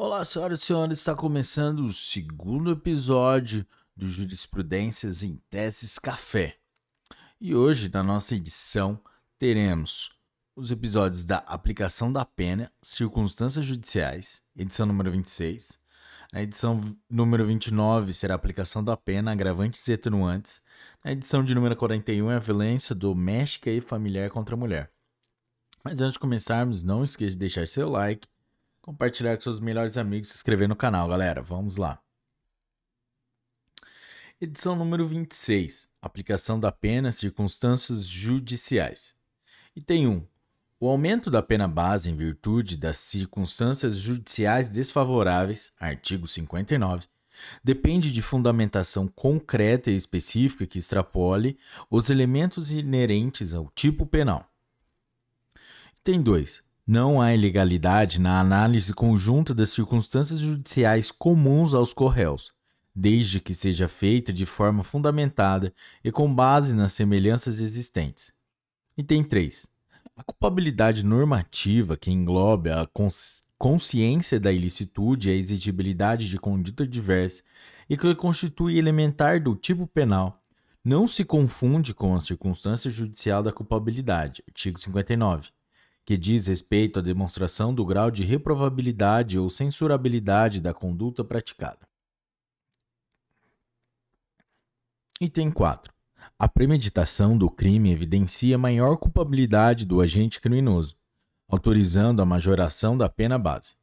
Olá, senhoras e senhores, está começando o segundo episódio do Jurisprudências em Teses Café. E hoje, na nossa edição, teremos os episódios da aplicação da pena, circunstâncias judiciais, edição número 26. Na edição número 29 será a aplicação da pena, agravantes e atenuantes. Na edição de número 41 é a violência doméstica e familiar contra a mulher. Mas antes de começarmos, não esqueça de deixar seu like, compartilhar com seus melhores amigos se inscrever no canal, galera. Vamos lá. Edição número 26. Aplicação da pena, circunstâncias judiciais. Item 1. O aumento da pena base em virtude das circunstâncias judiciais desfavoráveis, artigo 59, depende de fundamentação concreta e específica que extrapole os elementos inerentes ao tipo penal. Item 2. Não há ilegalidade na análise conjunta das circunstâncias judiciais comuns aos corréus, desde que seja feita de forma fundamentada e com base nas semelhanças existentes. Item 3. A culpabilidade normativa, que engloba a cons consciência da ilicitude e a exigibilidade de conduta diversa e que constitui elementar do tipo penal, não se confunde com a circunstância judicial da culpabilidade, artigo 59, que diz respeito à demonstração do grau de reprovabilidade ou censurabilidade da conduta praticada. Item 4. A premeditação do crime evidencia maior culpabilidade do agente criminoso, autorizando a majoração da pena base.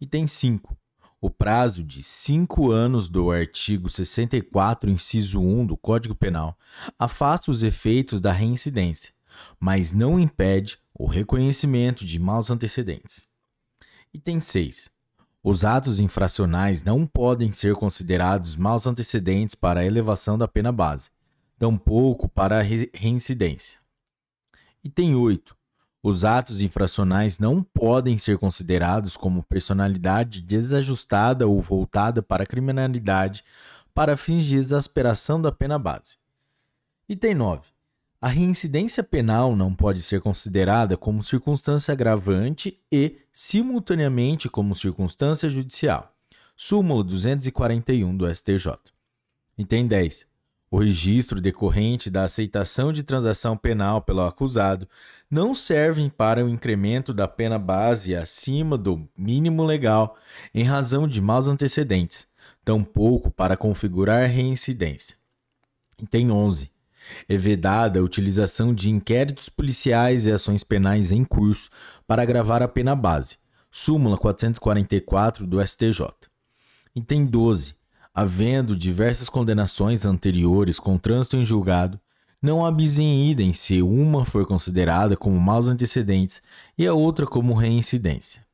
Item 5. O prazo de cinco anos do artigo 64, inciso 1 do Código Penal afasta os efeitos da reincidência, mas não impede o reconhecimento de maus antecedentes. Item 6. Os atos infracionais não podem ser considerados maus antecedentes para a elevação da pena base, tampouco para a reincidência. Item 8. Os atos infracionais não podem ser considerados como personalidade desajustada ou voltada para a criminalidade para fins de exasperação da pena base. Item 9. A reincidência penal não pode ser considerada como circunstância agravante e, simultaneamente, como circunstância judicial. Súmula 241 do STJ. Item 10. O registro decorrente da aceitação de transação penal pelo acusado não servem para o incremento da pena base acima do mínimo legal em razão de maus antecedentes, tampouco para configurar reincidência. Item 11. É vedada a utilização de inquéritos policiais e ações penais em curso para agravar a pena base. Súmula 444 do STJ. Item 12 havendo diversas condenações anteriores com trânsito em julgado, não há idem se uma for considerada como maus antecedentes e a outra como reincidência.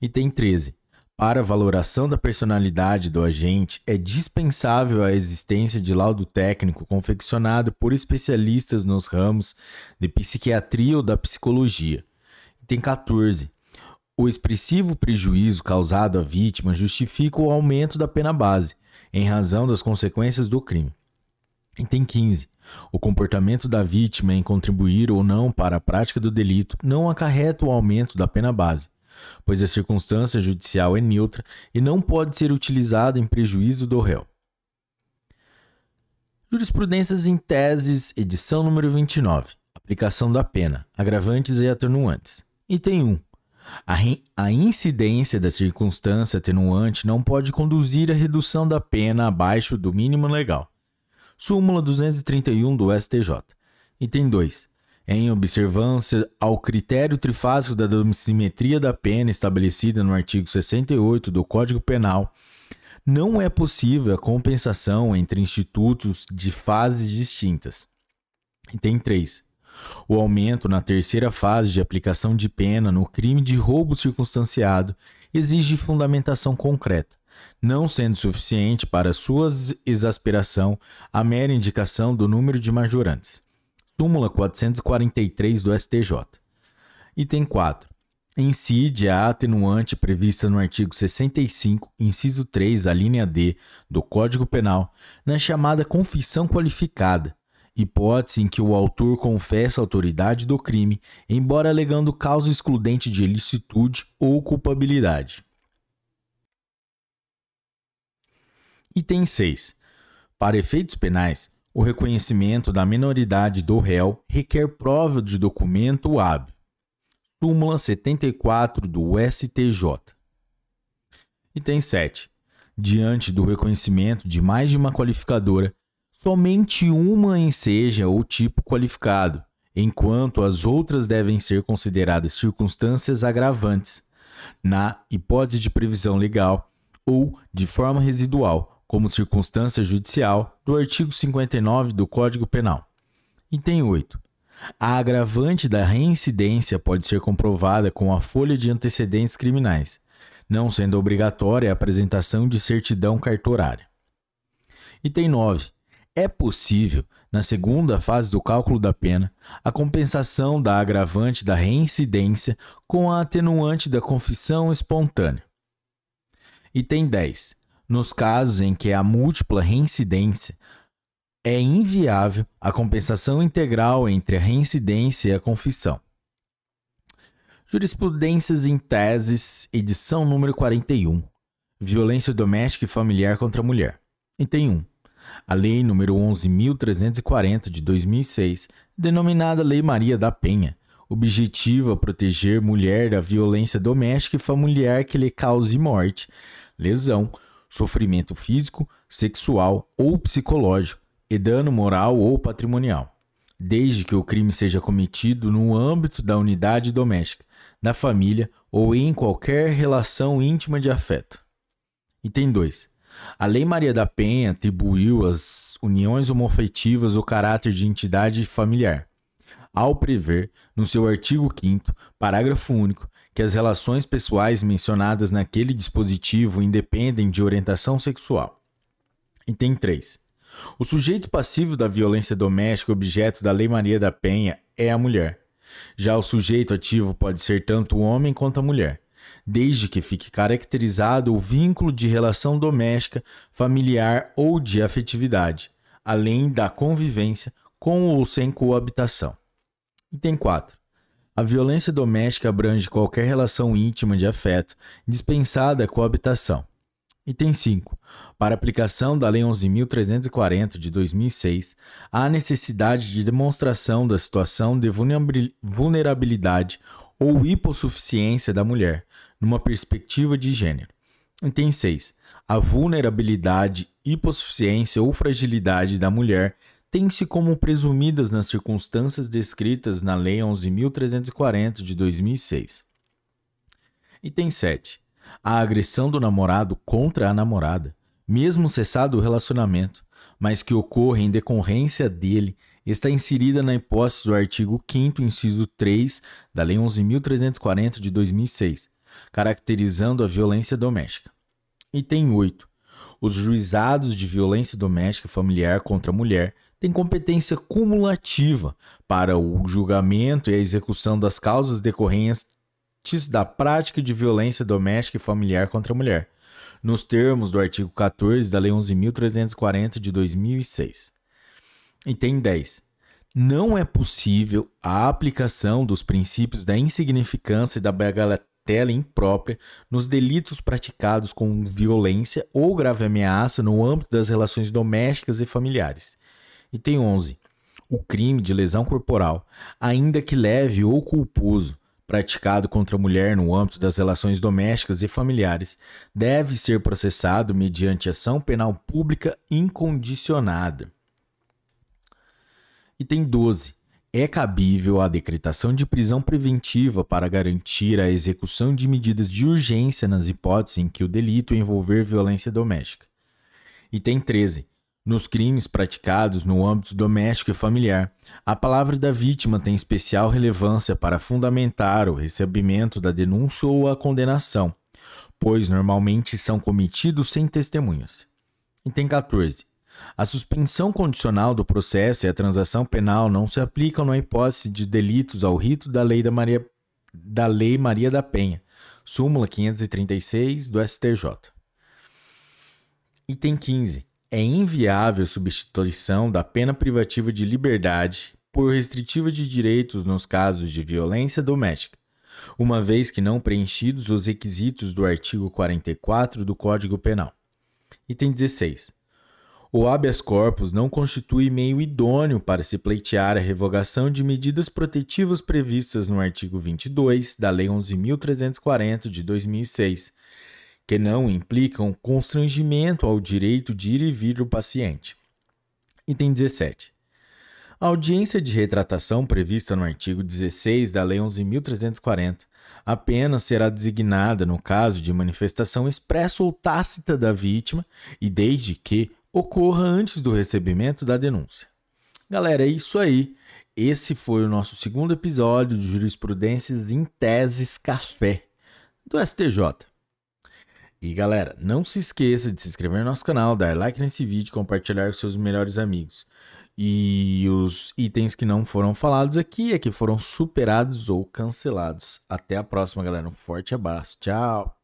Item 13. Para valoração da personalidade do agente, é dispensável a existência de laudo técnico confeccionado por especialistas nos ramos de psiquiatria ou da psicologia. Item 14. O expressivo prejuízo causado à vítima justifica o aumento da pena base, em razão das consequências do crime. Item 15. O comportamento da vítima em contribuir ou não para a prática do delito não acarreta o aumento da pena base, pois a circunstância judicial é neutra e não pode ser utilizada em prejuízo do réu. Jurisprudências em Teses, edição número 29. Aplicação da pena, agravantes e atenuantes. Item 1. A, a incidência da circunstância atenuante não pode conduzir à redução da pena abaixo do mínimo legal. Súmula 231 do STJ. Item 2. Em observância ao critério trifásico da domissimetria da pena estabelecida no artigo 68 do Código Penal, não é possível a compensação entre institutos de fases distintas. Item 3. O aumento na terceira fase de aplicação de pena no crime de roubo circunstanciado exige fundamentação concreta, não sendo suficiente para sua exasperação a mera indicação do número de majorantes súmula 443 do STJ. Item 4. Incide a atenuante prevista no artigo 65, inciso 3, alínea linha D do Código Penal, na chamada confissão qualificada, hipótese em que o autor confessa a autoridade do crime, embora alegando causa excludente de ilicitude ou culpabilidade. Item 6. Para efeitos penais, o reconhecimento da minoridade do réu requer prova de documento hábil. Súmula 74 do STJ. Item 7. Diante do reconhecimento de mais de uma qualificadora, somente uma enseja o tipo qualificado, enquanto as outras devem ser consideradas circunstâncias agravantes, na hipótese de previsão legal ou de forma residual, como circunstância judicial, do artigo 59 do Código Penal. Item 8. A agravante da reincidência pode ser comprovada com a folha de antecedentes criminais, não sendo obrigatória a apresentação de certidão cartorária. Item 9. É possível, na segunda fase do cálculo da pena, a compensação da agravante da reincidência com a atenuante da confissão espontânea. Item 10. Nos casos em que a múltipla reincidência é inviável a compensação integral entre a reincidência e a confissão. Jurisprudências em teses, edição número 41. Violência doméstica e familiar contra a mulher. Item 1. A Lei nº 11.340 de 2006, denominada Lei Maria da Penha, objetiva proteger mulher da violência doméstica e familiar que lhe cause morte, lesão, sofrimento físico, sexual ou psicológico e dano moral ou patrimonial, desde que o crime seja cometido no âmbito da unidade doméstica, da família ou em qualquer relação íntima de afeto. Item 2. A Lei Maria da Penha atribuiu às uniões homoafetivas o caráter de entidade familiar, ao prever, no seu artigo 5, parágrafo único, que as relações pessoais mencionadas naquele dispositivo independem de orientação sexual. Item 3. O sujeito passivo da violência doméstica objeto da Lei Maria da Penha é a mulher. Já o sujeito ativo pode ser tanto o homem quanto a mulher desde que fique caracterizado o vínculo de relação doméstica, familiar ou de afetividade, além da convivência com ou sem coabitação. Item 4. A violência doméstica abrange qualquer relação íntima de afeto, dispensada a coabitação. Item 5. Para aplicação da Lei 11.340 de 2006, há necessidade de demonstração da situação de vulnerabilidade ou hipossuficiência da mulher, numa perspectiva de gênero. Item 6. A vulnerabilidade, hipossuficiência ou fragilidade da mulher tem-se como presumidas nas circunstâncias descritas na Lei 11.340 de 2006. Item 7. A agressão do namorado contra a namorada, mesmo cessado o relacionamento, mas que ocorre em decorrência dele está inserida na hipótese do artigo 5 inciso 3 da Lei 11.340 de 2006, caracterizando a violência doméstica. Item 8. Os juizados de violência doméstica familiar contra a mulher têm competência cumulativa para o julgamento e a execução das causas decorrentes da prática de violência doméstica e familiar contra a mulher, nos termos do artigo 14 da Lei 11.340 de 2006. Item 10. Não é possível a aplicação dos princípios da insignificância e da bagatela imprópria nos delitos praticados com violência ou grave ameaça no âmbito das relações domésticas e familiares. Item 11. O crime de lesão corporal, ainda que leve ou culposo, praticado contra a mulher no âmbito das relações domésticas e familiares, deve ser processado mediante ação penal pública incondicionada. Item 12. É cabível a decretação de prisão preventiva para garantir a execução de medidas de urgência nas hipóteses em que o delito envolver violência doméstica. Item 13. Nos crimes praticados no âmbito doméstico e familiar, a palavra da vítima tem especial relevância para fundamentar o recebimento da denúncia ou a condenação, pois normalmente são cometidos sem testemunhas. Item 14. A suspensão condicional do processo e a transação penal não se aplicam na hipótese de delitos ao rito da Lei, da Maria, da Lei Maria da Penha, súmula 536 do STJ. Item 15. É inviável substituição da pena privativa de liberdade por restritiva de direitos nos casos de violência doméstica, uma vez que não preenchidos os requisitos do artigo 44 do Código Penal. Item 16. O habeas corpus não constitui meio idôneo para se pleitear a revogação de medidas protetivas previstas no artigo 22 da Lei 11.340 de 2006, que não implicam constrangimento ao direito de ir e vir do paciente. Item 17. A audiência de retratação prevista no artigo 16 da Lei 11.340 apenas será designada no caso de manifestação expressa ou tácita da vítima e desde que ocorra antes do recebimento da denúncia. Galera, é isso aí. Esse foi o nosso segundo episódio de Jurisprudências em Teses Café do STJ. E galera, não se esqueça de se inscrever no nosso canal, dar like nesse vídeo compartilhar com seus melhores amigos. E os itens que não foram falados aqui é que foram superados ou cancelados. Até a próxima, galera. Um forte abraço. Tchau.